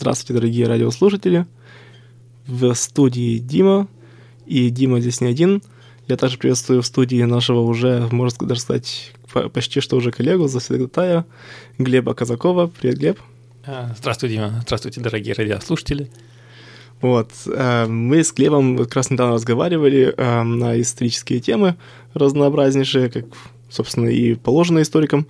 Здравствуйте, дорогие радиослушатели. В студии Дима. И Дима здесь не один. Я также приветствую в студии нашего уже, можно даже сказать, по- почти что уже коллегу, завсегдатая Глеба Казакова. Привет, Глеб. А, Здравствуй, Дима. Здравствуйте, дорогие радиослушатели. Вот. э, Мы с Глебом как раз недавно разговаривали э, на исторические темы разнообразнейшие, как, собственно, и положено историкам.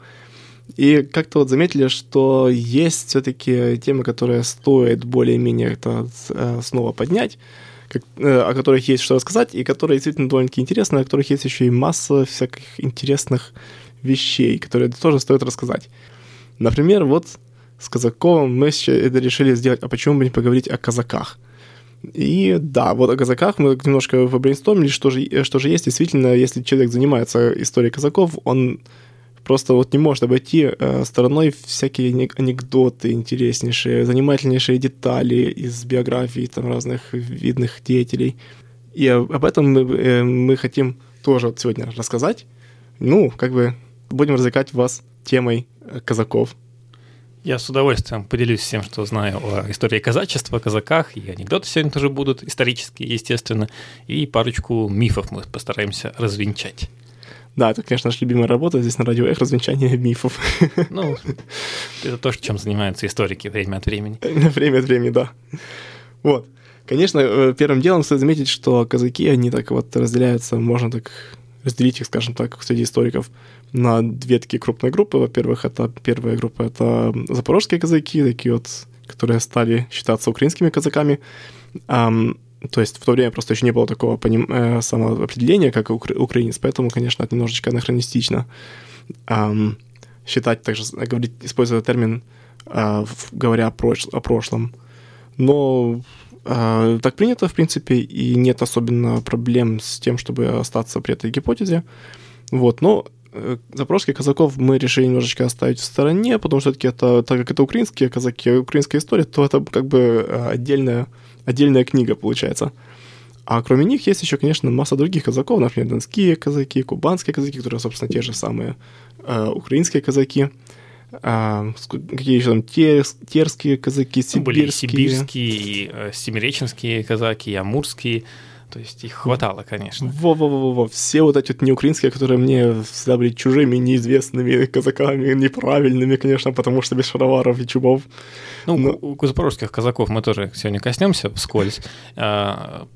И как-то вот заметили, что есть все-таки темы, которые стоит более-менее это э, снова поднять, как- э, о которых есть что рассказать, и которые действительно довольно-таки интересны, о которых есть еще и масса всяких интересных вещей, которые тоже стоит рассказать. Например, вот с Казаковым мы это решили сделать, а почему бы не поговорить о казаках? И да, вот о казаках мы немножко побрейнстормили, что же, э, что же есть. Действительно, если человек занимается историей казаков, он просто вот не может обойти э, стороной всякие ане- анекдоты интереснейшие, занимательнейшие детали из биографий там разных видных деятелей. И об этом мы, э, мы хотим тоже вот сегодня рассказать. Ну, как бы будем развлекать вас темой э, казаков. Я с удовольствием поделюсь всем, что знаю о истории казачества, о казаках, и анекдоты сегодня тоже будут, исторические, естественно, и парочку мифов мы постараемся развенчать. Да, это, конечно, наша любимая работа здесь на радио Эх, развенчание мифов. Ну, это то, чем занимаются историки время от времени. Время от времени, да. Вот. Конечно, э, первым делом стоит заметить, что казаки, они так вот разделяются, можно так разделить их, скажем так, среди историков на две такие крупные группы. Во-первых, это первая группа — это запорожские казаки, такие вот, которые стали считаться украинскими казаками. То есть в то время просто еще не было такого поним- э, самоопределения, как укра- украинец, поэтому, конечно, это немножечко анахронистично ам, считать, также говорить, используя термин, в- говоря о, прош- о прошлом. Но а, так принято, в принципе, и нет особенно проблем с тем, чтобы остаться при этой гипотезе. Вот, но э, запорожских казаков мы решили немножечко оставить в стороне, потому что все-таки это, так как это украинские казаки, украинская история, то это как бы э, отдельная, отдельная книга получается. А кроме них есть еще, конечно, масса других казаков, например, донские казаки, кубанские казаки, которые, собственно, те же самые э, украинские казаки. Ск- какие еще там терс- терские казаки, Ну, Были и сибирские. сибирские, и э, семиреченские казаки, и амурские. То есть их хватало, конечно. Во-во-во-во, все вот эти вот неукраинские, которые мне всегда были чужими, неизвестными казаками, неправильными, конечно, потому что без шароваров и чубов. Ну, Но- у запорожских казаков мы тоже сегодня коснемся вскользь. А,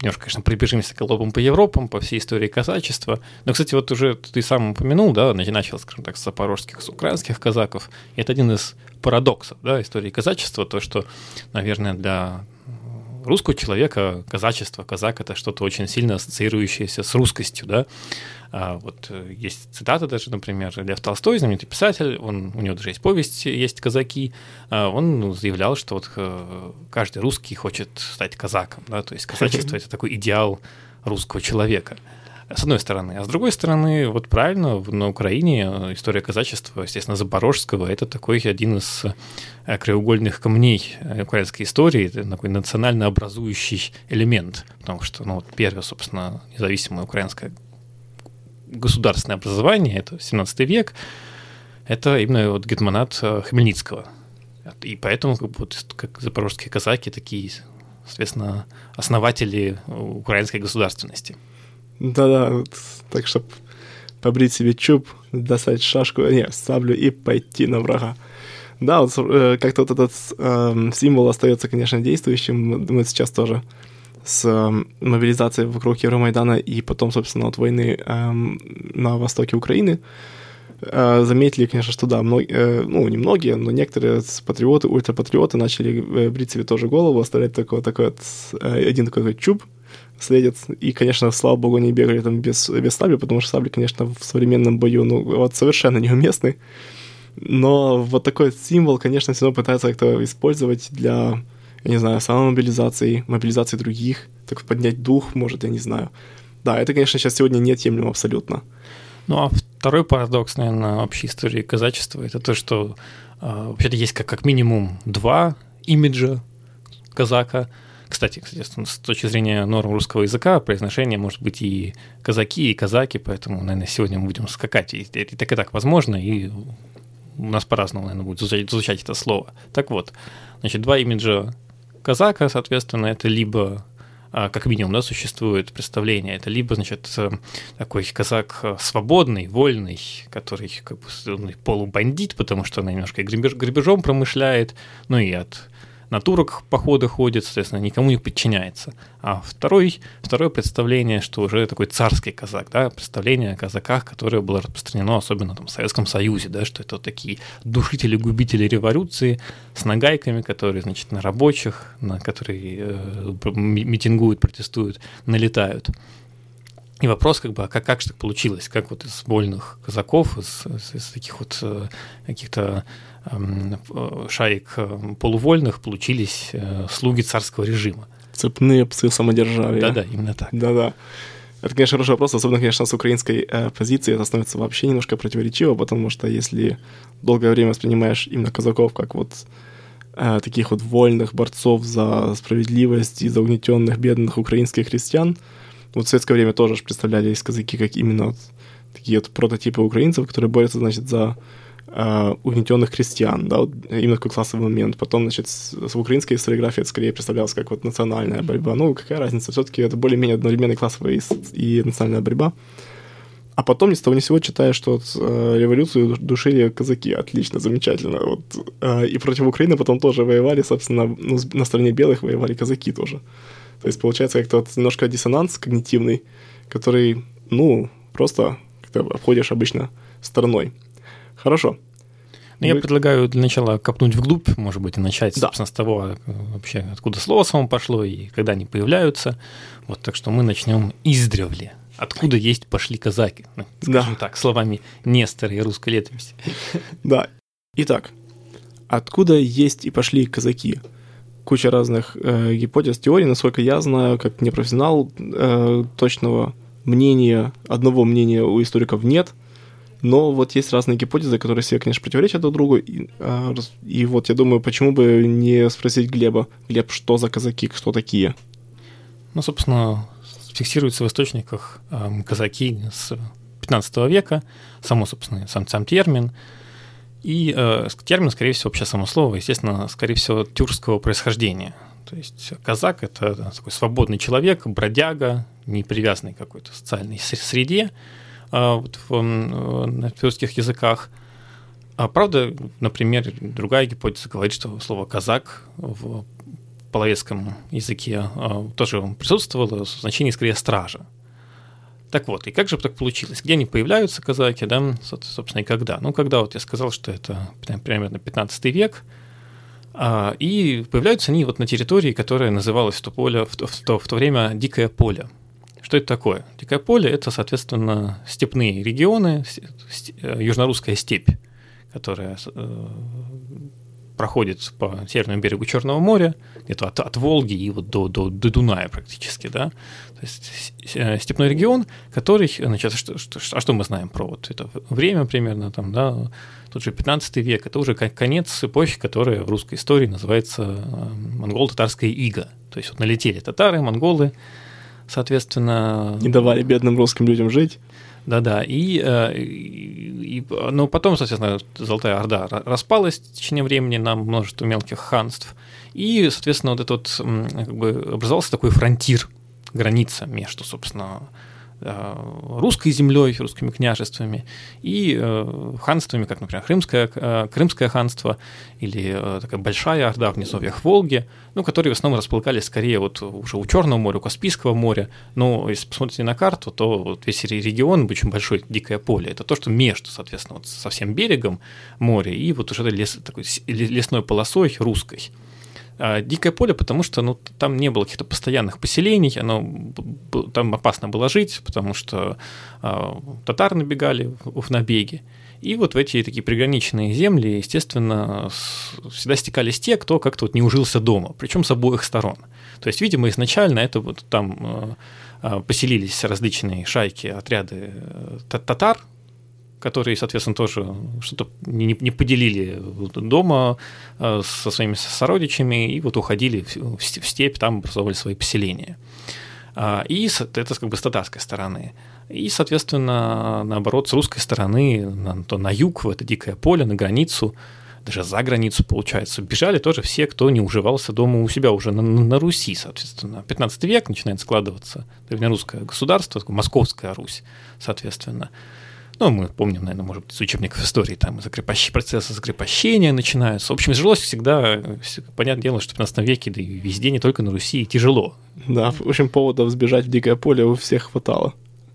Немножко, конечно, прибежимся колобом по Европам, по всей истории казачества. Но, кстати, вот уже ты сам упомянул, да, нач- начал, скажем так, с запорожских, с украинских казаков. И это один из парадоксов, да, истории казачества, то, что, наверное, для русского человека казачество, казак — это что-то очень сильно ассоциирующееся с русскостью, да. А вот э, есть цитата даже, например, Лев Толстой, знаменитый писатель, он, у него даже есть повесть, есть «Казаки», а он заявлял, что вот э, каждый русский хочет стать казаком, да, то есть казачество — это такой идеал русского человека с одной стороны. А с другой стороны, вот правильно, на Украине э, история казачества, естественно, Запорожского, это такой один из э, краеугольных камней э, украинской истории, такой национально образующий элемент, потому что, ну, вот первое, собственно, независимое украинское государственное образование, это 17 век, это именно вот гетманат Хмельницкого. И поэтому как, вот, как запорожские казаки такие, соответственно, основатели украинской государственности. Да-да, вот так, чтобы побрить себе чуб, достать шашку, не, саблю и пойти на врага. Да, вот э, как-то вот этот эм, символ остается, конечно, действующим. Мы сейчас тоже с эм, мобилизацией вокруг Евромайдана и потом, собственно, от войны эм, на востоке Украины. э, заметили, конечно, что да, мно, э, ну, не многие, но некоторые патриоты, ультрапатриоты начали э, брить себе тоже голову, оставлять такой, такой вот, э, один такой вот чуб, следят. И, конечно, слава богу, не бегали там без, без сабли, потому что сабли, конечно, в современном бою, ну, вот совершенно неуместны. Но вот такой символ, конечно, все равно пытаются как-то использовать для, я не знаю, самомобилизации, мобилизации других, так поднять дух, может, я не знаю. Да, это, конечно, сейчас сегодня неотъемлемо абсолютно. Ну, а второй парадокс, наверное, общей истории казачества, это то, что э, вообще-то есть как, как минимум два имиджа казака. Кстати, кстати, с точки зрения норм русского языка, произношение может быть и казаки, и казаки, поэтому, наверное, сегодня мы будем скакать, и, и так и так возможно, и у нас по-разному, наверное, будет звучать, звучать это слово. Так вот, значит, два имиджа казака, соответственно, это либо а, как минимум, да, существует представление. Это либо, значит, э, такой казак э, свободный, вольный, который как бы полубандит, потому что он немножко грабежом промышляет, ну и от на турок походы ходит, соответственно, никому не подчиняется. А второй, второе представление, что уже такой царский казак, да, представление о казаках, которое было распространено особенно там, в Советском Союзе, да, что это вот такие душители-губители революции с нагайками, которые, значит, на рабочих, на которые э, митингуют, протестуют, налетают. И вопрос, как бы, а как, как же так получилось? Как вот из вольных казаков, из, из, из таких вот э, каких-то эм, э, шаек э, полувольных получились э, слуги царского режима? Цепные псы самодержавия. Да-да, именно так. Да-да. Это, конечно, хороший вопрос, особенно, конечно, с украинской э, позиции это становится вообще немножко противоречиво, потому что если долгое время воспринимаешь именно казаков как вот э, таких вот вольных борцов за справедливость и за угнетенных бедных украинских крестьян, вот в советское время тоже представлялись казаки как именно вот такие вот прототипы украинцев, которые борются, значит, за э, угнетенных крестьян, да, вот именно такой классовый момент. Потом, значит, с, с украинской историографией это скорее представлялось как вот национальная борьба. Ну, какая разница, все-таки это более-менее одновременная классовая и, и национальная борьба. А потом ни с того ни с сего читаю, что вот, э, революцию душили казаки. Отлично, замечательно. Вот, э, и против Украины потом тоже воевали, собственно, ну, на стороне белых воевали казаки тоже. То есть получается как-то вот немножко диссонанс когнитивный, который, ну, просто как-то обходишь обычно стороной. Хорошо. Ну, я предлагаю для начала копнуть вглубь, может быть, и начать, да. собственно, с того, вообще, откуда слово само пошло и когда они появляются. Вот, так что мы начнем издревле. Откуда есть пошли казаки? Ну, скажем да. так, словами Нестора и русской летописи. Да. Итак, откуда есть и пошли казаки? Куча разных э, гипотез, теорий. Насколько я знаю, как непрофессионал, э, точного мнения, одного мнения у историков нет. Но вот есть разные гипотезы, которые себе, конечно, противоречат друг другу. И, э, и вот я думаю, почему бы не спросить Глеба, Глеб, что за казаки, кто такие? Ну, собственно, фиксируется в источниках э, казаки с 15 века, само, собственно, сам, сам термин – и э, термин, скорее всего, вообще само слово, естественно, скорее всего, тюркского происхождения. То есть казак – это такой свободный человек, бродяга, не привязанный к какой-то социальной среде э, вот в, э, на тюркских языках. А правда, например, другая гипотеза говорит, что слово «казак» в половецком языке э, тоже присутствовало в значении скорее «стража». Так вот, и как же так получилось? Где они появляются, казаки, да, собственно, и когда? Ну, когда вот я сказал, что это примерно 15 век, а, и появляются они вот на территории, которая называлась в то, поле, в, то, в, то, время Дикое поле. Что это такое? Дикое поле – это, соответственно, степные регионы, э, южнорусская степь, которая э, проходит по северному берегу Черного моря, где-то от, от Волги и вот до, до, до Дуная практически, да. То есть э, степной регион, который, значит, что, что, а что мы знаем про вот это время примерно там, да, тот же 15 век, это уже конец эпохи, которая в русской истории называется э, монголо-татарская ига. То есть вот налетели татары, монголы, соответственно... Не давали бедным русским людям жить. Да-да, и, э, и, ну, потом, соответственно, Золотая Орда распалась в течение времени на множество мелких ханств, и, соответственно, вот этот как бы образовался такой фронтир, граница между, собственно, русской землей, русскими княжествами и э, ханствами, как, например, Крымское, э, Крымское ханство или такая большая орда в низовьях Волги, ну, которые в основном располагались скорее вот уже у Черного моря, у Каспийского моря. Но если посмотрите на карту, то вот весь регион очень большое дикое поле. Это то, что между, соответственно, вот со всем берегом моря и вот уже лес, такой лесной полосой русской. А, дикое поле, потому что ну, там не было каких-то постоянных поселений, оно, там опасно было жить, потому что а, татары набегали в набеги. И вот в эти такие приграниченные земли, естественно, всегда стекались те, кто как-то вот не ужился дома, причем с обоих сторон. То есть, видимо, изначально это вот там а, поселились различные шайки, отряды э, татар, которые, соответственно, тоже что-то не, не поделили дома э, со своими сородичами и вот уходили в степь, там образовывали свои поселения. А, и это как бы с татарской стороны. И, соответственно, наоборот, с русской стороны, на, то на юг, в это дикое поле, на границу, даже за границу, получается, бежали тоже все, кто не уживался дома у себя уже на, на Руси, соответственно. 15 век начинает складываться древнерусское государство, Московская Русь, соответственно. Ну, мы помним, наверное, может быть, из учебников истории, там закрепощ... процессы закрепощения начинаются. В общем, жилось всегда, понятное дело, что в 15 веке, да и везде, не только на Руси, тяжело. Да, в общем, поводов сбежать в дикое поле у всех хватало.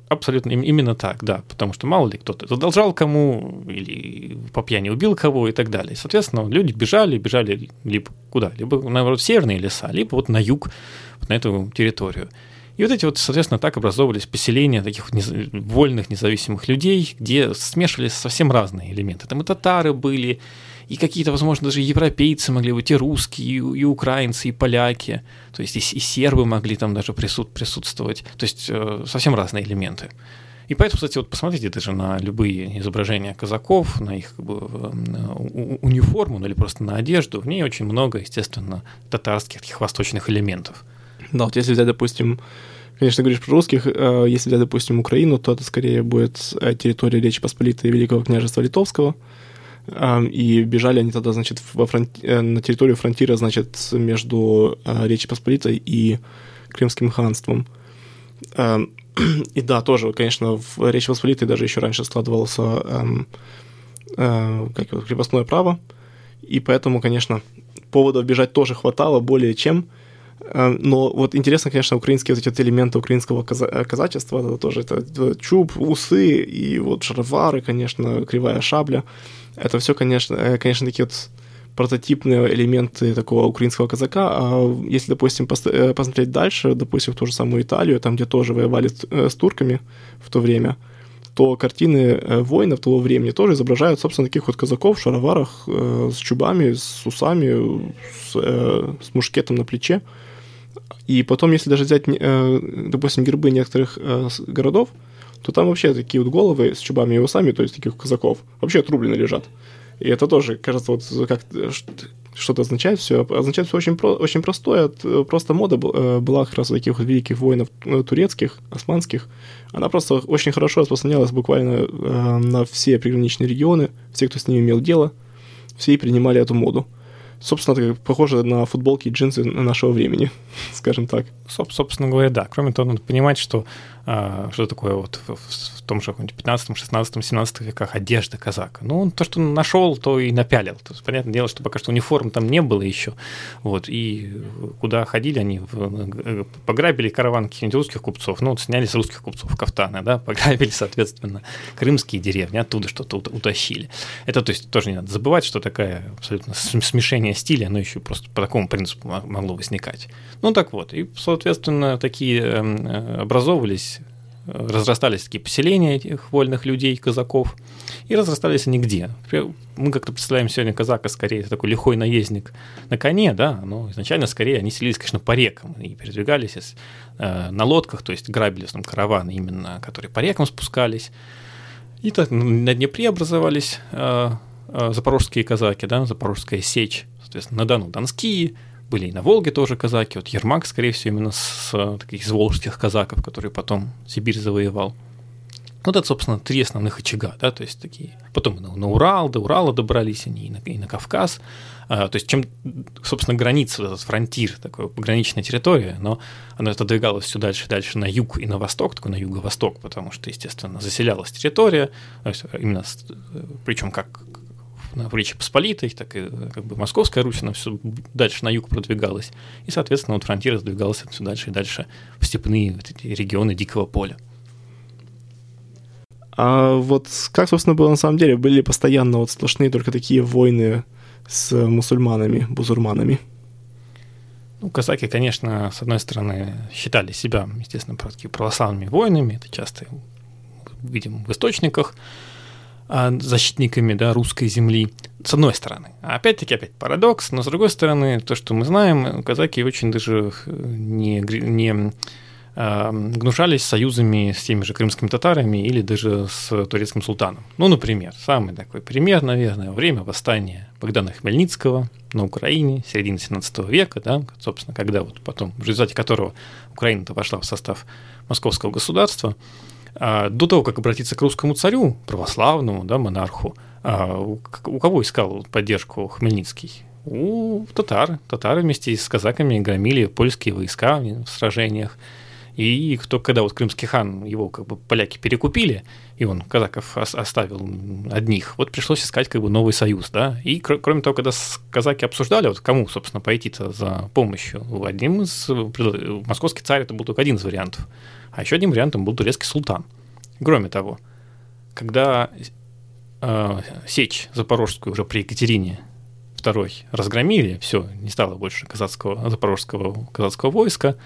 Абсолютно именно так, да, потому что мало ли кто-то задолжал кому, или по пьяни убил кого и так далее. Соответственно, люди бежали, бежали либо куда? Либо, наоборот, в северные леса, либо вот на юг, вот на эту территорию. И вот эти вот, соответственно, так образовывались поселения таких вот вольных независимых людей, где смешивались совсем разные элементы. Там и татары были, и какие-то, возможно, даже европейцы могли быть, и русские, и, и украинцы, и поляки, то есть и, и сербы могли там даже присут, присутствовать, то есть э, совсем разные элементы. И поэтому, кстати, вот посмотрите даже на любые изображения казаков, на их как бы, э, униформу, ну или просто на одежду, в ней очень много, естественно, татарских таких восточных элементов. Да, вот если взять, допустим, конечно, говоришь про русских, э, если взять, допустим, Украину, то это скорее будет э, территория Речи Посполитой Великого княжества Литовского, э, и бежали они тогда, значит, во фронт... на территорию фронтира, значит, между Речи Посполитой и Крымским ханством. И да, тоже, конечно, в Речи Посполитой даже еще раньше складывался эм, как его, крепостное право, и поэтому, конечно, поводов бежать тоже хватало более чем – но вот интересно, конечно, украинские вот эти элементы украинского каза- э, казачества, это тоже это, чуб, усы и вот шаровары, конечно, кривая шабля. Это все, конечно, э, конечно, такие вот прототипные элементы такого украинского казака. А если, допустим, посмотреть дальше, допустим, в ту же самую Италию, там, где тоже воевали с турками в то время, то картины воинов того времени тоже изображают, собственно, таких вот казаков в шароварах с чубами, с усами, с, с мушкетом на плече. И потом, если даже взять, э, допустим, гербы некоторых э, городов, то там вообще такие вот головы с чубами и усами, то есть таких казаков, вообще отрублены лежат. И это тоже, кажется, вот как что-то означает все. Означает все очень, про, очень простое. Просто мода была как раз у таких вот великих воинов турецких, османских. Она просто очень хорошо распространялась буквально на все приграничные регионы. Все, кто с ними имел дело, все и принимали эту моду собственно, это похоже на футболки и джинсы нашего времени, скажем так. Собственно говоря, да. Кроме того, надо понимать, что что такое вот в, том же 15, 16, 17 веках одежда казака. Ну, он то, что нашел, то и напялил. То есть, понятное дело, что пока что униформ там не было еще. Вот, и куда ходили они? В, пограбили караван каких-нибудь русских купцов, ну, вот сняли с русских купцов кафтаны, да, пограбили, соответственно, крымские деревни, оттуда что-то утащили. Это, то есть, тоже не надо забывать, что такая абсолютно смешение стиля, оно еще просто по такому принципу могло возникать. Ну, так вот, и, соответственно, такие эм, э, образовывались разрастались такие поселения этих вольных людей, казаков, и разрастались они где? Мы как-то представляем сегодня казака скорее это такой лихой наездник на коне, да, но изначально скорее они селились, конечно, по рекам и передвигались э, на лодках, то есть грабили там караваны именно, которые по рекам спускались. И так на Днепре образовались э, э, запорожские казаки, да, запорожская сечь, соответственно, на Дону донские, были и на Волге тоже казаки. Вот Ермак, скорее всего, именно с, с таких из волжских казаков, который потом Сибирь завоевал. Вот это, собственно, три основных очага, да, то есть такие. Потом на, на Урал, до Урала добрались они, и на, и на Кавказ. А, то есть чем, собственно, граница, вот этот фронтир, такая пограничная территория, но она отодвигалась все дальше и дальше на юг и на восток, такой на юго-восток, потому что, естественно, заселялась территория, то есть именно, причем как в Речи Посполитой, так и как бы Московская Русь, она все дальше на юг продвигалась, и, соответственно, вот фронтир раздвигался все дальше и дальше в степные вот эти регионы дикого поля. А вот как, собственно, было на самом деле? Были постоянно вот сплошные только такие войны с мусульманами, бузурманами? Ну, казаки, конечно, с одной стороны, считали себя, естественно, православными воинами, это часто видим в источниках, защитниками да, русской земли, с одной стороны. А опять-таки, опять парадокс, но с другой стороны, то, что мы знаем, казаки очень даже не, не гнушались союзами с теми же крымскими татарами или даже с турецким султаном. Ну, например, самый такой пример, наверное, время восстания Богдана Хмельницкого на Украине, середины 17 века, да, собственно, когда вот потом, в результате которого Украина-то вошла в состав московского государства, а, до того, как обратиться к русскому царю, православному, да, монарху, а, у кого искал поддержку Хмельницкий? У татар. Татары вместе с казаками громили польские войска в сражениях. И кто, когда вот крымский хан, его как бы поляки перекупили, и он казаков оставил одних, вот пришлось искать как бы новый союз, да. И кроме того, когда казаки обсуждали, вот кому, собственно, пойти-то за помощью, одним из московский царь это был только один из вариантов, а еще одним вариантом был турецкий султан. Кроме того, когда э, сечь запорожскую уже при Екатерине II разгромили, все, не стало больше казацкого, запорожского казацкого войска,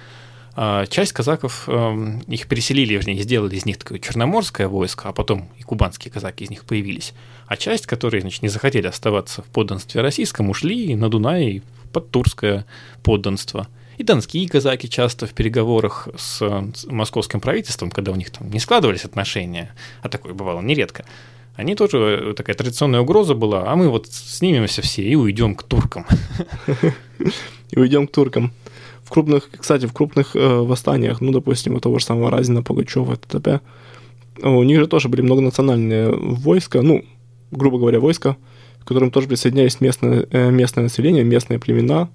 часть казаков, эм, их переселили, вернее, сделали из них такое черноморское войско, а потом и кубанские казаки из них появились. А часть, которые, значит, не захотели оставаться в подданстве российском, ушли на Дунай под турское подданство. И донские казаки часто в переговорах с, с московским правительством, когда у них там не складывались отношения, а такое бывало нередко, они тоже э, такая традиционная угроза была, а мы вот снимемся все и уйдем к туркам. И уйдем к туркам в крупных, кстати, в крупных э, восстаниях, ну, допустим, у того же самого Разина, Пугачева, т.т., у них же тоже были многонациональные войска, ну, грубо говоря, войска, к которым тоже присоединялись местное, э, местное население, местные племена.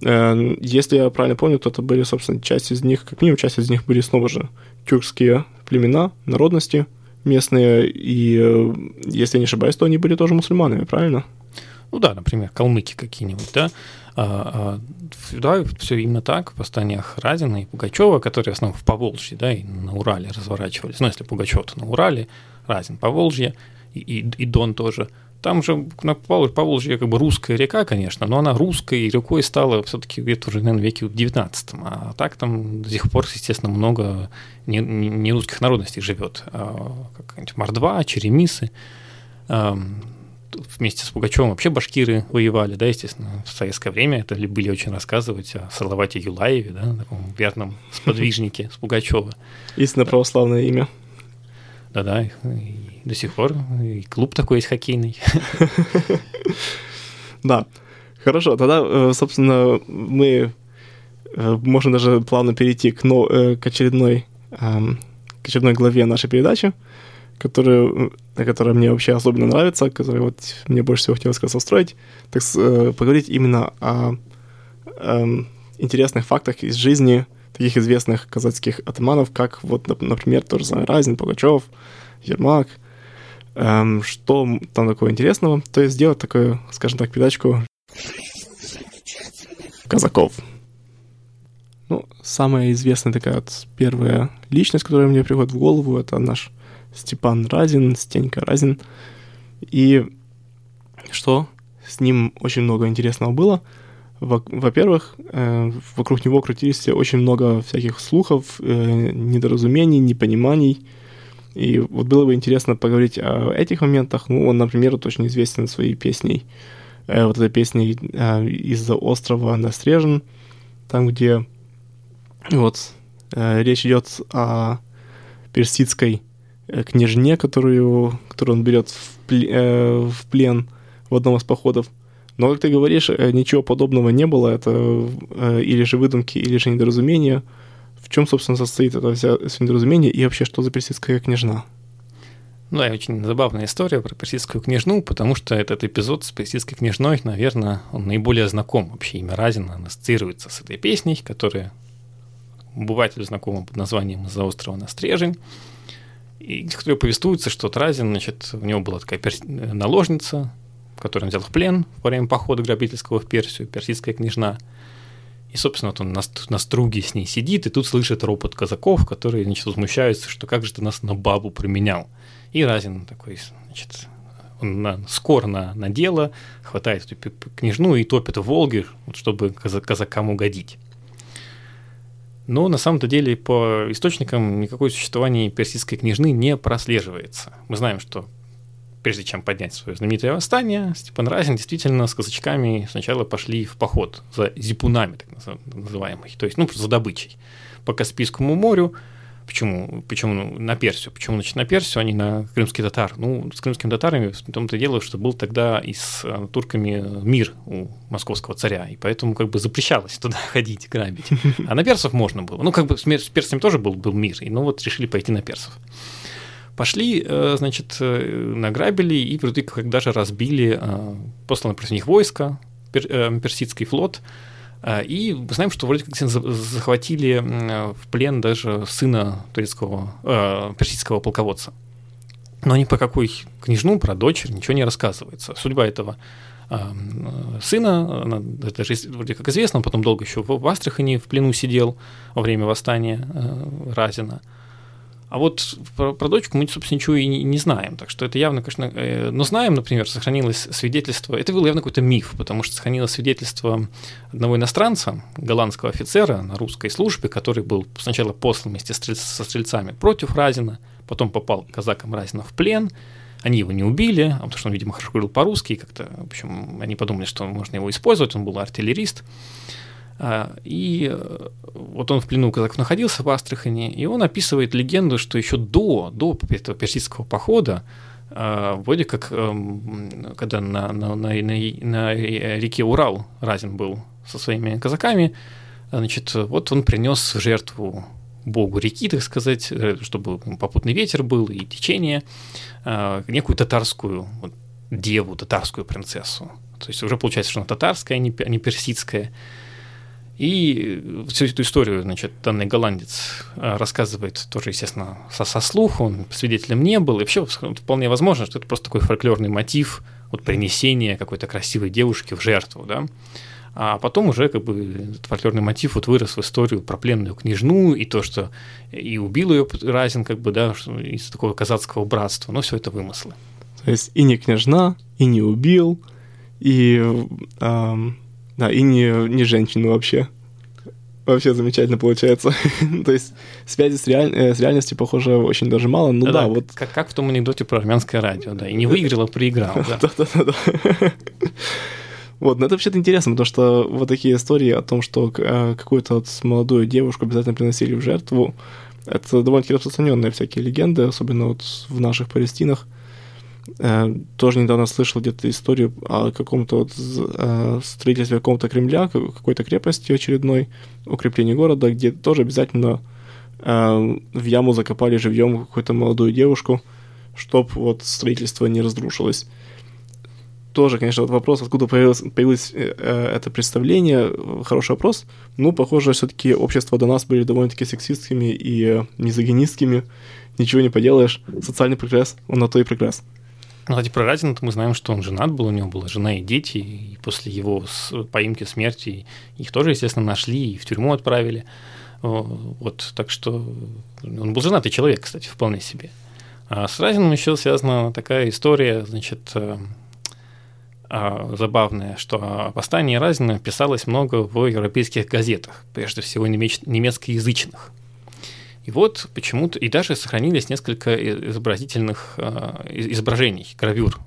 Э, если я правильно помню, то это были, собственно, часть из них, как минимум, часть из них были снова же тюркские племена, народности местные, и, э, если я не ошибаюсь, то они были тоже мусульманами, правильно? Ну да, например, калмыки какие-нибудь, да, а, а, да, все именно так, в восстаниях Разина и Пугачева, которые в основном в Поволжье, да, и на Урале разворачивались. Ну, если Пугачев, то на Урале, Разин Поволжье, и, и, и Дон тоже. Там же на Поволжье как бы русская река, конечно, но она русской рекой стала все-таки где-то уже, наверное, веке в 19 А так там до сих пор, естественно, много не, не русских народностей живет. А, как Мордва, Черемисы, вместе с Пугачевым вообще башкиры воевали, да, естественно, в советское время это любили очень рассказывать о Салавате Юлаеве, да, таком верном сподвижнике с Пугачева. Истинно православное имя. Да-да, до сих пор и клуб такой есть хоккейный. Да, хорошо, тогда, э, собственно, мы э, можем даже плавно перейти к, э, к очередной к очередной главе нашей передачи которую, которая мне вообще особенно нравится, которую вот мне больше всего хотелось как устроить, так э, поговорить именно о э, интересных фактах из жизни таких известных казацких атаманов, как вот, например, тот же самый Разин, Пугачев, Ермак. Эм, что там такого интересного? То есть сделать такую, скажем так, передачку казаков. Ну, самая известная такая вот первая личность, которая мне приходит в голову, это наш Степан Разин, Стенька Разин. И что? С ним очень много интересного было. Во-первых, э, вокруг него крутились очень много всяких слухов, э, недоразумений, непониманий. И вот было бы интересно поговорить о этих моментах. Ну, он, например, вот очень известен своей песней. Э, вот этой песней «Из-за острова Настрежен», там, где вот речь идет о персидской княжне, которую, которую он берет в, плен, э, в плен в одном из походов. Но, как ты говоришь, э, ничего подобного не было. Это или же выдумки, или же недоразумение. В чем, собственно, состоит это вся недоразумение и вообще, что за персидская княжна? Ну да, очень забавная история про персидскую княжну, потому что этот эпизод с персидской княжной, наверное, он наиболее знаком. Вообще имя Разина ассоциируется с этой песней, которая бывателю знакома под названием «За острова на стрежень», и которая повествуется, что Разин, значит, у него была такая перс... наложница, которую он взял в плен во время похода грабительского в Персию, персидская княжна. И, собственно, вот он на, на струге с ней сидит, и тут слышит ропот казаков, которые, значит, возмущаются, что как же ты нас на бабу променял. И Разин такой, значит, он на, скоро на, на дело, хватает эту княжну и топит в Волге, вот, чтобы казакам угодить. Но на самом-то деле по источникам никакое существование персидской княжны не прослеживается. Мы знаем, что прежде чем поднять свое знаменитое восстание, Степан Разин действительно с казачками сначала пошли в поход за зипунами, так называемый, то есть ну, за добычей по Каспийскому морю, Почему? Почему ну, на Персию? Почему значит, на Персию, а не на крымский татар? Ну, с крымскими татарами в том-то дело, что был тогда и с э, турками мир у московского царя, и поэтому как бы запрещалось туда ходить, грабить. А на персов можно было. Ну, как бы с персами тоже был, был мир, и ну вот решили пойти на персов. Пошли, э, значит, э, награбили и вроде как даже разбили посланное против них войско, персидский флот, и мы знаем, что вроде как захватили в плен даже сына турецкого, э, персидского полководца. Но ни по какой княжну про дочь ничего не рассказывается. Судьба этого а, сына, она, это же вроде как известно, он потом долго еще в Астрахани в плену сидел во время восстания э, Разина. А вот про, про дочку мы, собственно, ничего и не, не знаем. Так что это явно, конечно... Э, но знаем, например, сохранилось свидетельство... Это был явно какой-то миф, потому что сохранилось свидетельство одного иностранца, голландского офицера на русской службе, который был сначала послан вместе со стрельцами против Разина, потом попал казакам Разина в плен, они его не убили, потому что он, видимо, хорошо говорил по-русски, как-то, в общем, они подумали, что можно его использовать, он был артиллерист. А, и э, вот он в плену казаков находился в Астрахани, и он описывает легенду, что еще до, до этого персидского похода, а, вроде как, эм, когда на, на, на, на реке Урал Разин был со своими казаками, значит, вот он принес в жертву богу реки, так сказать, э, чтобы попутный ветер был и течение, а, некую татарскую вот, деву, татарскую принцессу. То есть уже получается, что она татарская, а не персидская. И всю эту историю, значит, данный голландец э, рассказывает тоже, естественно, со, со слуху, он свидетелем не был, и вообще вполне возможно, что это просто такой фольклорный мотив вот принесения какой-то красивой девушки в жертву, да. А потом уже как бы этот фольклорный мотив вот вырос в историю про пленную княжну и то, что и убил ее Разин, как бы, да, из такого казацкого братства, но все это вымыслы. То есть и не княжна, и не убил, и эм, да, и не, не женщину вообще. Вообще замечательно получается. То есть связи с, реаль... Э, с реальностью, похоже, очень даже мало. Ну да, да, да вот. Как, как в том анекдоте про армянское радио, да. И не выиграл, а проиграл. Да-да-да. Вот, но это вообще-то интересно, потому что вот такие истории о том, что э, какую-то вот молодую девушку обязательно приносили в жертву, это довольно-таки распространенные всякие легенды, особенно вот в наших Палестинах. Э, тоже недавно слышал где-то историю о каком-то вот э, строительстве какого-то Кремля, какой-то крепости очередной, укреплении города, где тоже обязательно э, в яму закопали живьем какую-то молодую девушку, чтобы вот строительство не разрушилось. Тоже, конечно, вот вопрос, откуда появилось, появилось это представление, хороший вопрос. Ну, похоже, все-таки общество до нас были довольно-таки сексистскими и мизогинистскими. Ничего не поделаешь. Социальный прогресс, он на то и прогресс. Ну, кстати, про Разина мы знаем, что он женат был, у него была жена и дети, и после его поимки смерти их тоже, естественно, нашли и в тюрьму отправили. Вот, так что он был женатый человек, кстати, вполне себе. А с Разином еще связана такая история, значит, э, а, забавная, что о восстании Разина писалось много в европейских газетах, прежде всего немецкоязычных. И вот почему-то, и даже сохранились несколько изобразительных э, изображений, гравюр,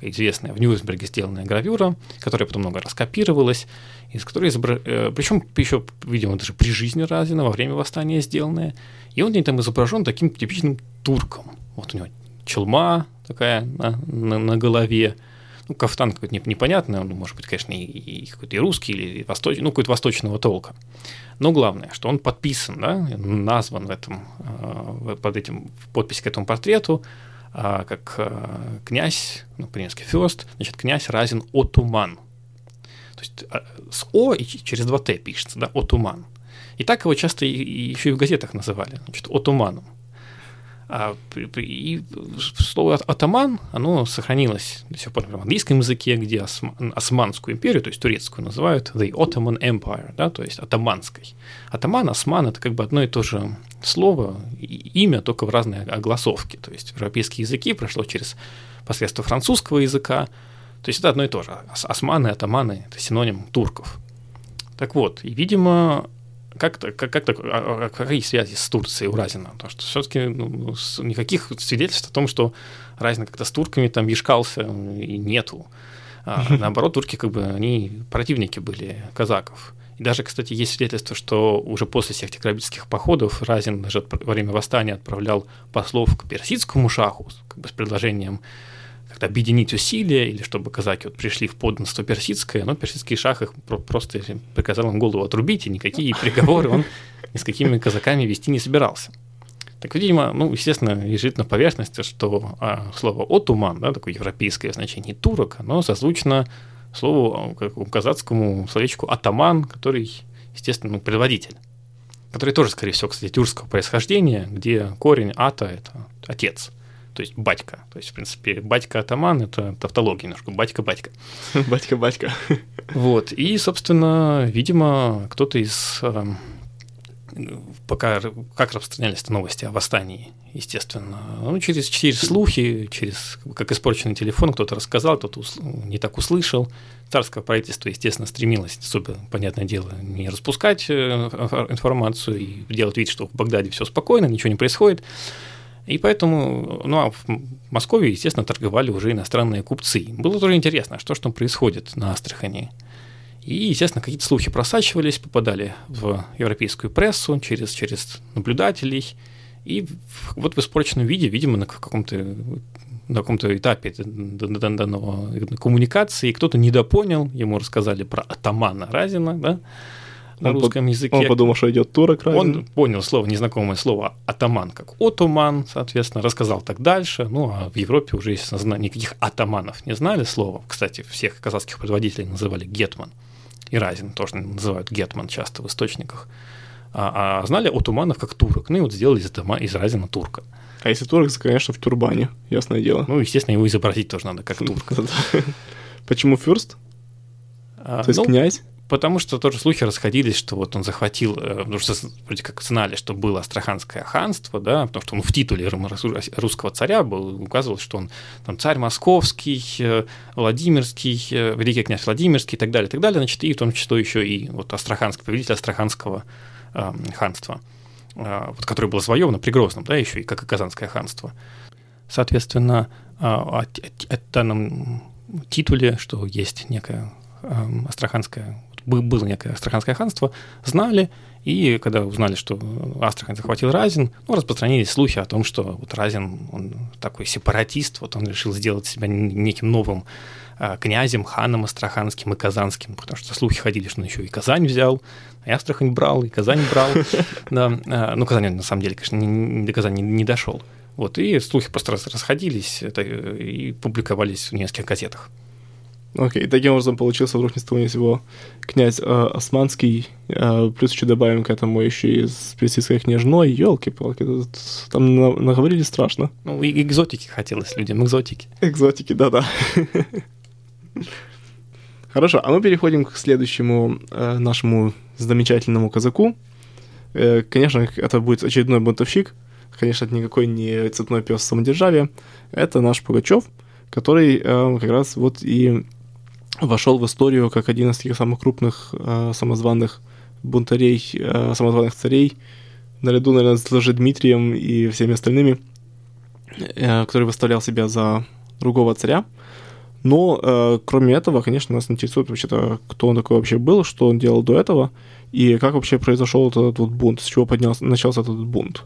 известная в Нюрнберге сделанная гравюра, которая потом много раз копировалась, из которой изобра... Э, причем еще, видимо, даже при жизни Разина, во время восстания сделанная, и он там изображен таким типичным турком. Вот у него челма такая на, на, на голове, ну, кафтан какой-то непонятный, он может быть, конечно, и, и какой-то и русский, или восточный, ну, какой-то восточного толка. Но главное, что он подписан, да, назван в этом, э, под этим, в подписи к этому портрету а, как а, князь, ну, по-немецки фёст, значит, князь Разин Отуман. То есть а, с О и через два Т пишется, да, Отуман. И так его часто еще и в газетах называли, значит, Отуманом. А, и слово «атаман», оно сохранилось до сих пор например, в английском языке, где Османскую империю, то есть турецкую, называют «the Ottoman Empire», да, то есть «атаманской». Атаман, осман – это как бы одно и то же слово, имя, только в разной огласовке. То есть европейские языки прошло через посредство французского языка, то есть это одно и то же. Османы, атаманы – это синоним турков. Так вот, и, видимо, как-то, как, как-то, а, а, какие связи с Турцией у Разина? Потому что все-таки ну, никаких свидетельств о том, что Разин как-то с турками там ешкался, и нету. А, наоборот, турки как бы, они противники были казаков. И даже, кстати, есть свидетельство, что уже после всех этих грабительских походов Разин даже во время восстания отправлял послов к персидскому шаху как бы с предложением как-то объединить усилия, или чтобы казаки вот пришли в подданство персидское, но персидский шах их просто приказал им голову отрубить, и никакие приговоры он ни с какими казаками вести не собирался. Так, видимо, ну, естественно, лежит на поверхности, что а, слово «отуман», да, такое европейское значение турок, оно созвучно слову, как казацкому словечку «атаман», который, естественно, ну, предводитель, который тоже, скорее всего, кстати, тюркского происхождения, где корень «ата» — это отец – то есть батька. То есть, в принципе, батька-атаман — это тавтология немножко, батька-батька. Батька-батька. Вот, и, собственно, видимо, кто-то из... Эм, пока как распространялись новости о восстании, естественно, ну, через, через слухи, через как испорченный телефон кто-то рассказал, кто-то не так услышал. Царское правительство, естественно, стремилось, особо, понятное дело, не распускать э, информацию и делать вид, что в Багдаде все спокойно, ничего не происходит. И поэтому, ну а в Москве, естественно, торговали уже иностранные купцы. Было тоже интересно, что же там происходит на Астрахани. И, естественно, какие-то слухи просачивались, попадали в европейскую прессу через, через наблюдателей. И вот в испорченном виде, видимо, на каком-то на каком-то этапе данного коммуникации кто-то недопонял, ему рассказали про атамана Разина, да, на он русском под, языке. Он подумал, что идет турок Разин. Он понял слово, незнакомое слово атаман, как отуман, соответственно, рассказал так дальше. Ну, а в Европе уже, естественно, никаких атаманов не знали слова. Кстати, всех казахских предводителей называли гетман. И Разин тоже называют гетман часто в источниках. А, а знали отуманов как турок. Ну и вот сделали из, атама, из Разина турка. А если турок, то, конечно, в тюрбане, ясное дело. Ну, естественно, его изобразить тоже надо как турка. Почему фюрст? А, то есть ну, князь? Потому что тоже слухи расходились, что вот он захватил, э, потому что вроде как знали, что было Астраханское ханство, да, потому что он в титуле русского царя был, указывал, что он там царь московский, э, Владимирский, э, великий князь Владимирский и так далее, и так далее, значит, и в том числе еще и вот Астраханский, повелитель Астраханского э, ханства, э, вот, которое было завоевано при Грозном, да, еще и как и Казанское ханство. Соответственно, э, о, о, о данном титуле, что есть некое Астраханское было некое Астраханское ханство, знали, и когда узнали, что Астрахань захватил Разин, ну, распространились слухи о том, что вот Разин, он такой сепаратист, вот он решил сделать себя неким новым а, князем, ханом астраханским и казанским, потому что слухи ходили, что он еще и Казань взял, и Астрахань брал, и Казань брал. Да, а, ну, Казань, на самом деле, конечно, до Казани не дошел. Вот, и слухи просто расходились и публиковались в нескольких газетах. Окей, okay. таким образом получился вдруг ни с того ни сего князь э, Османский, э, плюс еще добавим к этому еще и с персидской княжной, елки-палки, там на, наговорили страшно. Ну, и экзотики хотелось людям, экзотики. Экзотики, да-да. Хорошо, а мы переходим к следующему э, нашему замечательному казаку. Э, конечно, это будет очередной бунтовщик, конечно, это никакой не цепной пес самодержавия, это наш Пугачев, который э, как раз вот и вошел в историю как один из таких самых крупных э, самозваных бунтарей, э, самозваных царей, наряду, наверное, с Дмитрием и всеми остальными, э, который выставлял себя за другого царя. Но, э, кроме этого, конечно, нас интересует вообще-то, кто он такой вообще был, что он делал до этого, и как вообще произошел этот вот бунт, с чего поднялся, начался этот бунт.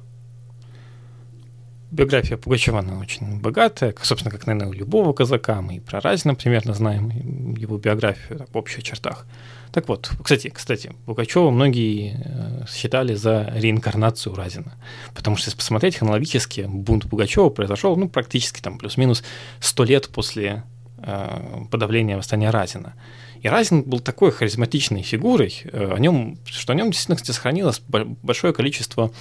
Биография Пугачева, она очень богатая, собственно, как, наверное, у любого казака. Мы и про Разина примерно знаем его биографию так, в общих чертах. Так вот, кстати, кстати, Пугачева многие э, считали за реинкарнацию Разина, потому что, если посмотреть хронологически, бунт Пугачева произошел, ну, практически там плюс-минус 100 лет после э, подавления восстания Разина. И Разин был такой харизматичной фигурой, э, о нем, что о нем действительно кстати, сохранилось большое количество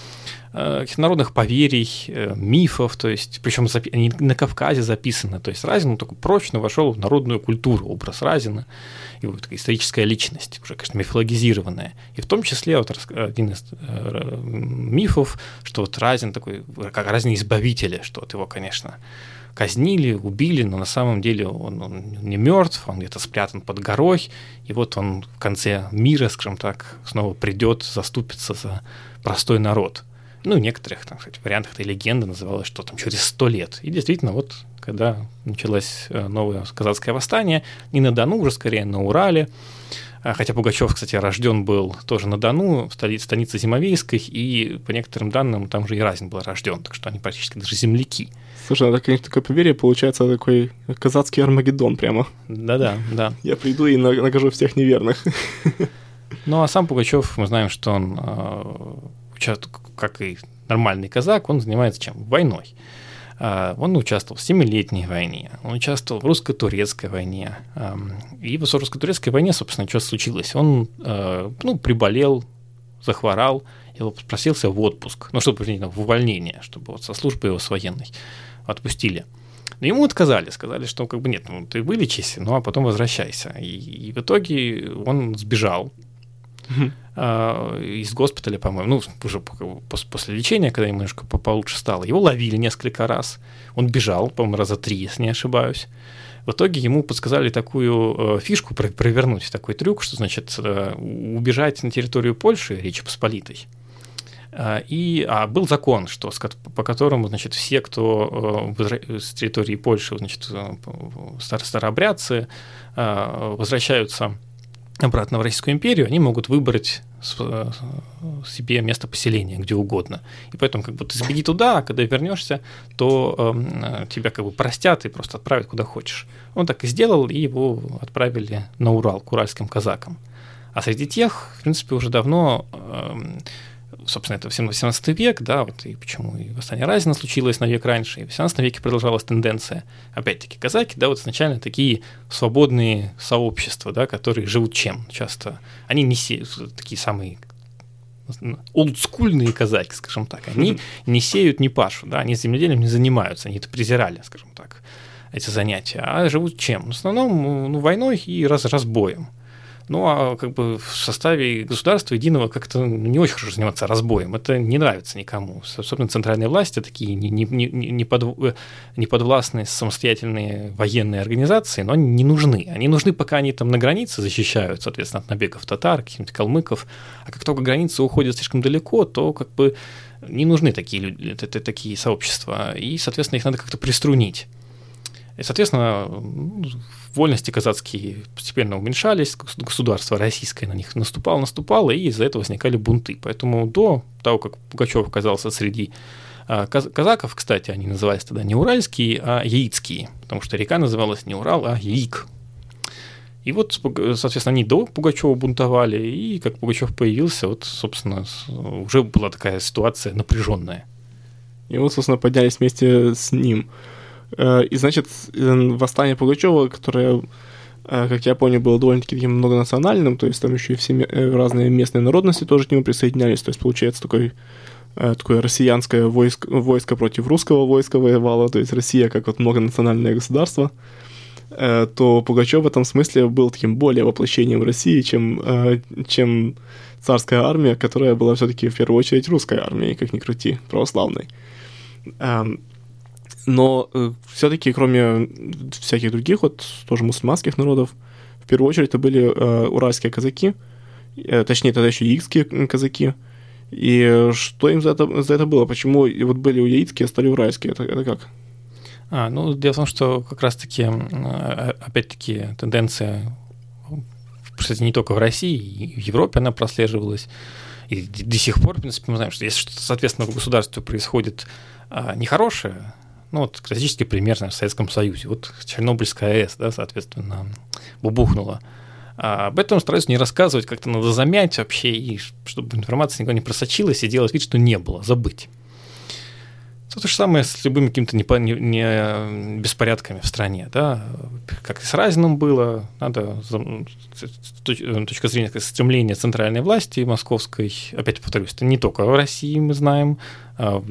э, народных поверий, э, мифов, то есть, причем они на Кавказе записаны. То есть Разин только прочно вошел в народную культуру, образ Разина, его такая историческая личность, уже, конечно, мифологизированная. И в том числе вот один из мифов, что вот Разин такой, как Разин избавителя, что вот его, конечно, казнили, убили, но на самом деле он, он не мертв, он где-то спрятан под горой, и вот он в конце мира, скажем так, снова придет, заступится за простой народ. Ну, в некоторых там, кстати, вариантах этой легенды называлось, что там через сто лет. И действительно, вот когда началось э, новое казацкое восстание, не на Дону, уже скорее на Урале, а, Хотя Пугачев, кстати, рожден был тоже на Дону, в столице, станице Зимовейской, и по некоторым данным там же и Разин был рожден, так что они практически даже земляки. Слушай, это, конечно, такое поверье, получается такой казацкий Армагеддон прямо. Да-да, да. Я приду и накажу всех неверных. Ну, а сам Пугачев, мы знаем, что он, э, как и нормальный казак, он занимается чем? Войной. А, он участвовал в Семилетней войне, он участвовал в русско-турецкой войне. И в русско-турецкой войне, собственно, что случилось? Он э, ну, приболел, захворал, и попросился в отпуск, ну, чтобы, в увольнение, чтобы вот со службы его с военной отпустили. Но ему отказали, сказали, что как бы нет, ну ты вылечись, ну а потом возвращайся. И, и в итоге он сбежал э, из госпиталя, по-моему, ну уже после, лечения, когда ему немножко получше стало. Его ловили несколько раз. Он бежал, по-моему, раза три, если не ошибаюсь. В итоге ему подсказали такую э, фишку провернуть, такой трюк, что значит э, убежать на территорию Польши, Речи Посполитой, а, и а, был закон, что, по которому значит, все, кто э, с территории Польши, значит, старообрядцы, а, возвращаются обратно в Российскую империю, они могут выбрать э, себе место поселения где угодно. И поэтому как бы ты сбеги туда, а когда вернешься, то э, тебя как бы простят и просто отправят куда хочешь. Он так и сделал, и его отправили на Урал к уральским казакам. А среди тех, в принципе, уже давно э, собственно, это 18 век, да, вот и почему и восстание Разина случилось на век раньше, и в 18 веке продолжалась тенденция. Опять-таки, казаки, да, вот изначально такие свободные сообщества, да, которые живут чем? Часто они не се... такие самые олдскульные казаки, скажем так, они не сеют, не пашут, да, они земледелием не занимаются, они это презирали, скажем так, эти занятия, а живут чем? В основном ну, войной и раз, разбоем. Ну, а как бы в составе государства единого как-то не очень хорошо заниматься разбоем. Это не нравится никому. Особенно центральные власти, такие не, не, не, не, под, не подвластные самостоятельные военные организации, но они не нужны. Они нужны, пока они там на границе защищают, соответственно, от набегов татар, каких-нибудь калмыков. А как только граница уходит слишком далеко, то как бы не нужны такие, люди, такие сообщества. И, соответственно, их надо как-то приструнить. И, соответственно, вольности казацкие постепенно уменьшались, государство российское на них наступало, наступало, и из-за этого возникали бунты. Поэтому до того, как Пугачев оказался среди а, казаков, кстати, они назывались тогда не уральские, а яицкие, потому что река называлась не Урал, а Яик. И вот, соответственно, они до Пугачева бунтовали, и как Пугачев появился, вот, собственно, уже была такая ситуация напряженная. И вот, собственно, поднялись вместе с ним. Э, и, значит, восстание Пугачева, которое, э, как я понял, было довольно-таки таким многонациональным, то есть там еще и все э, разные местные народности тоже к нему присоединялись, то есть получается такой такое россиянское войско, войско против русского войска воевало, то есть Россия как вот многонациональное государство, то Пугачев в этом смысле был таким более воплощением России, чем, чем царская армия, которая была все-таки в первую очередь русской армией, как ни крути, православной. Но э, все-таки, кроме всяких других, вот тоже мусульманских народов, в первую очередь это были э, уральские казаки, э, точнее, тогда еще яицкие казаки. И что им за это, за это было? Почему вот были яицкие, а стали уральские? Это, это как? А, ну, дело в том, что как раз-таки, опять-таки, тенденция, кстати, не только в России, и в Европе она прослеживалась, И до сих пор, в принципе, мы знаем, что если соответственно, в государстве происходит а, нехорошее, ну, вот классический пример наверное, в Советском Союзе. Вот Чернобыльская АЭС, да, соответственно, бубухнула. А об этом стараются не рассказывать, как-то надо замять вообще, и чтобы информация никуда не просочилась, и делать вид, что не было, забыть. То же самое с любыми какими-то не, не, беспорядками в стране, да, как и с Разином было, надо точка зрения стремления центральной власти московской, опять повторюсь, это не только в России мы знаем, а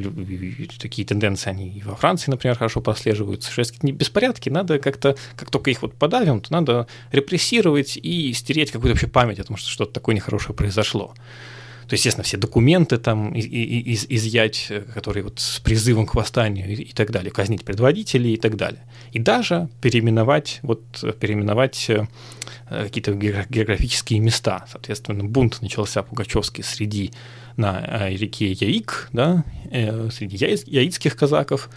такие тенденции они и во Франции, например, хорошо прослеживаются, что если беспорядки, надо как-то, как только их вот подавим, то надо репрессировать и стереть какую-то вообще память о том, что что-то такое нехорошее произошло то, естественно, все документы там из, изъять, э, которые вот с призывом к восстанию и, и так далее, казнить предводителей и так далее. И даже переименовать, вот, переименовать э, какие-то географические места. Соответственно, бунт начался Пугачевский среди на э, реке Яик, да, среди яицких казаков,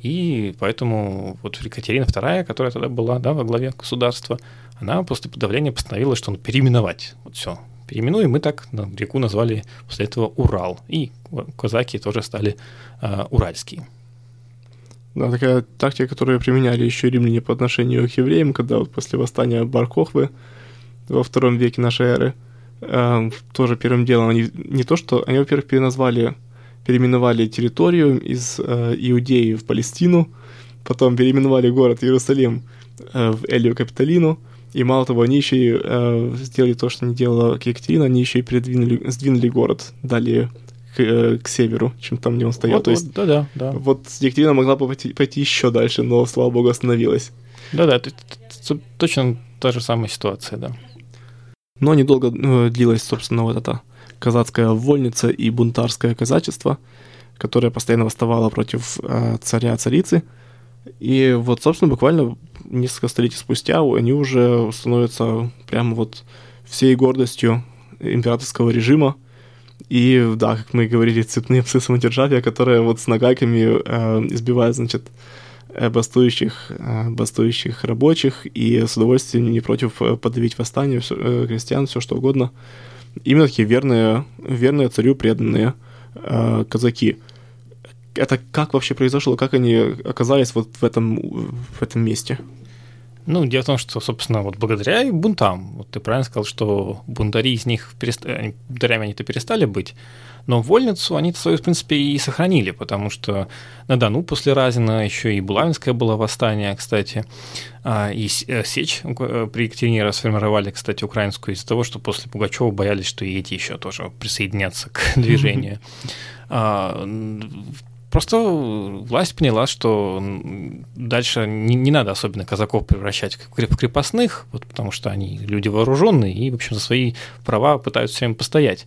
и поэтому вот Екатерина II, которая тогда была да, во главе государства, она после подавления постановила, что он переименовать вот все, переименуем, мы так реку назвали после этого Урал. И казаки тоже стали э, уральские. Да, такая тактика, которую применяли еще римляне по отношению к евреям, когда вот после восстания Баркохвы во втором веке нашей эры, э, тоже первым делом они не то что, они, во-первых, переназвали, переименовали территорию из э, Иудеи в Палестину, потом переименовали город Иерусалим э, в Элию Капитолину, и мало того, они еще и э, сделали то, что не делала Екатерина, они еще и передвинули, сдвинули город далее к, э, к северу, чем там, где он стоял. Вот, то есть, да, да, да. Вот Екатерина могла бы пойти, пойти еще дальше, но, слава богу, остановилась. Да, да, точно та же самая ситуация, да. Но недолго э, длилась, собственно, вот эта казацкая вольница и бунтарское казачество, которое постоянно восставало против э, царя-царицы. И вот, собственно, буквально несколько столетий спустя они уже становятся прямо вот всей гордостью императорского режима. И да, как мы говорили, цветные псы самодержавия, которые вот с нагайками э, избивают, значит, э, бастующих, э, бастующих рабочих и с удовольствием не против э, подавить восстание все, э, крестьян, все что угодно. Именно такие верные, верные царю преданные э, казаки – это как вообще произошло, как они оказались вот в этом, в этом месте? Ну, дело в том, что, собственно, вот благодаря и бунтам, вот ты правильно сказал, что бунтари из них, перестали, бунтарями они-то перестали быть, но вольницу они свою, в принципе, и сохранили, потому что на Дону после Разина еще и Булавинское было восстание, кстати, а, и э, Сечь э, при Екатерине расформировали, кстати, украинскую из-за того, что после Пугачева боялись, что и эти еще тоже присоединятся к движению. Просто власть поняла, что дальше не, не надо особенно казаков превращать в крепостных, вот потому что они люди вооруженные и, в общем, за свои права пытаются всем постоять.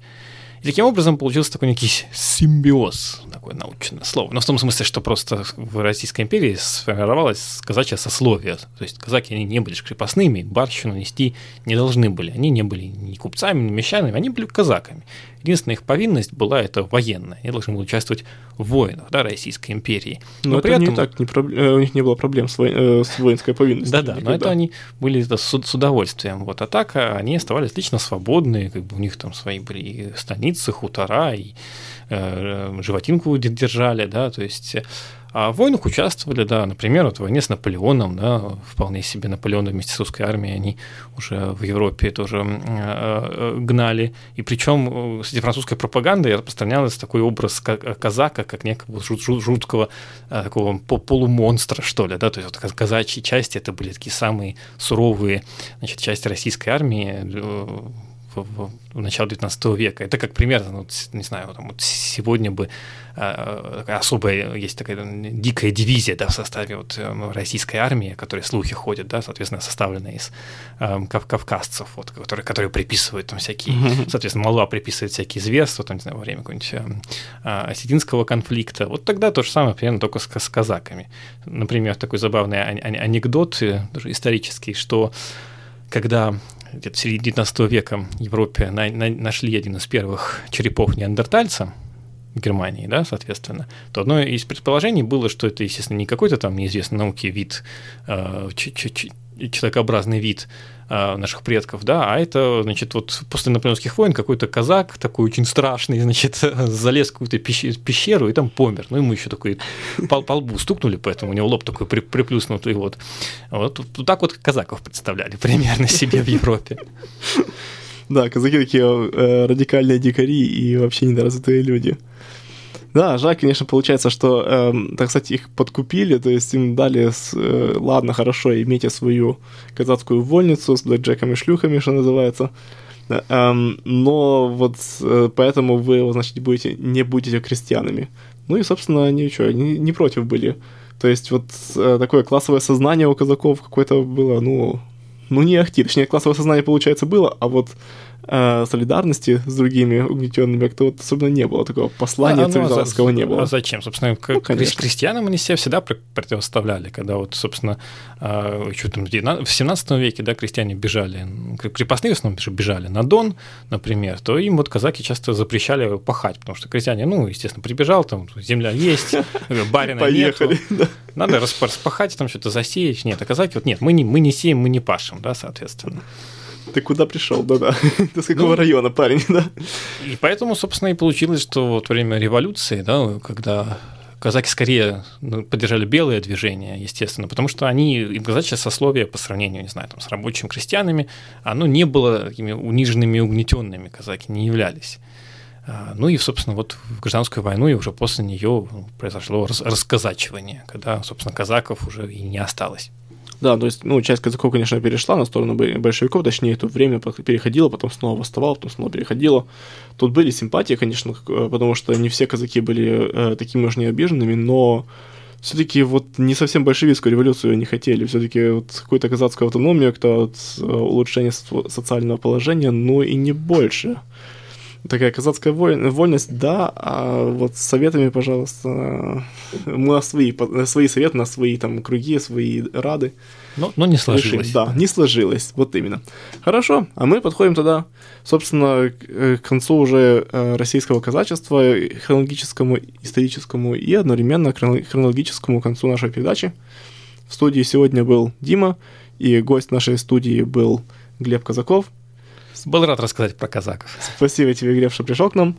И таким образом получился такой некий симбиоз, такое научное слово. Но в том смысле, что просто в Российской империи сформировалось казачье сословие. То есть казаки, они не были крепостными, барщину нести не должны были. Они не были ни купцами, ни мещанами, они были казаками. Единственная их повинность была это военная. Они должны были участвовать в войнах да, Российской империи. Но, но это этом... не так, не проб... Э, у них не было проблем с, во... э, с воинской повинностью. Да-да, но это они были да, с, с удовольствием. Вот, а так а, они оставались лично свободные, как бы у них там свои были станицы, хутора, и э, животинку держали, да, то есть а в войнах участвовали, да, например, вот в войне с Наполеоном, да, вполне себе Наполеон вместе с русской армией, они уже в Европе тоже э, э, гнали. И причем, кстати, французская пропаганда распространялась такой образ казака, как некого жуткого э, такого полумонстра, что ли, да, то есть вот казачьи части, это были такие самые суровые, значит, части российской армии, в, в, начале 19 века. Это как примерно, ну, не знаю, там, вот сегодня бы э, особая, есть такая дикая дивизия да, в составе вот, э, российской армии, которые слухи ходят, да, соответственно, составленная из э, кавказцев, вот, которые, которые приписывают там всякие, mm-hmm. соответственно, Малва приписывает всякие зверства, там, не знаю, во время какого-нибудь э, э, осетинского конфликта. Вот тогда то же самое, примерно, только с, с казаками. Например, такой забавный анекдот даже исторический, что когда где-то в середине 19 века в Европе на, на, нашли один из первых черепов неандертальца, в Германии, да, соответственно, то одно из предположений было, что это, естественно, не какой-то там неизвестный науке вид э, человекообразный вид э, наших предков, да, а это, значит, вот после наполеонских войн какой-то казак такой очень страшный, значит, залез в какую-то пещеру и там помер. Ну, ему еще такой по, по лбу стукнули, поэтому у него лоб такой при, приплюснутый, вот. Вот, вот так вот казаков представляли примерно себе в Европе. Да, казаки такие э, радикальные дикари и вообще недоразвитые люди. Да, жаль, конечно, получается, что, э, так сказать, их подкупили, то есть им дали, с, э, ладно, хорошо, имейте свою казацкую вольницу с блэкджеком и шлюхами, что называется, э, но вот э, поэтому вы, значит, будете, не будете крестьянами. Ну и, собственно, они что, не, не против были. То есть вот э, такое классовое сознание у казаков какое-то было, ну, ну не ахти, точнее, классовое сознание, получается, было, а вот э, солидарности с другими угнетенными как-то вот особенно не было такого послания а, ну, а не было. А зачем? Собственно, ну, крестьянам они себя всегда противоставляли, когда вот, собственно, э, что там, в 17 веке, да, крестьяне бежали, крепостные в основном бежали на Дон, например, то им вот казаки часто запрещали пахать, потому что крестьяне, ну, естественно, прибежал, там земля есть, барина Поехали, нету, надо распахать, там что-то засеять. Нет, а казаки вот нет, мы не, мы не сеем, мы не пашем, да, соответственно. Ты куда пришел, да-да. Ты с какого ну, района, парень, да? И поэтому, собственно, и получилось, что вот время революции, да, когда казаки скорее ну, поддержали белое движение, естественно, потому что они, им казачье сословие по сравнению, не знаю, там, с рабочими крестьянами, оно не было такими униженными, угнетенными, казаки не являлись. А, ну и, собственно, вот в гражданскую войну и уже после нее произошло расказачивание, когда, собственно, казаков уже и не осталось. Да, то есть, ну, часть казаков, конечно, перешла на сторону большевиков, точнее, это время переходило, потом снова восставало, потом снова переходило. Тут были симпатии, конечно, потому что не все казаки были э, такими уж необиженными, но все-таки вот не совсем большевистскую революцию они хотели, все-таки вот какую-то казацкую автономию, как-то вот э, улучшение социального положения, но и не больше такая казацкая вольность, да, а вот с советами, пожалуйста, мы на свои, на свои советы, на свои там круги, свои рады. Но, но не сложилось. Решили. Да, не сложилось, вот именно. Хорошо, а мы подходим тогда, собственно, к концу уже э, российского казачества, хронологическому, историческому и одновременно хронологическому концу нашей передачи. В студии сегодня был Дима, и гость нашей студии был Глеб Казаков – был рад рассказать про казаков. Спасибо тебе, Глеб, что пришел к нам.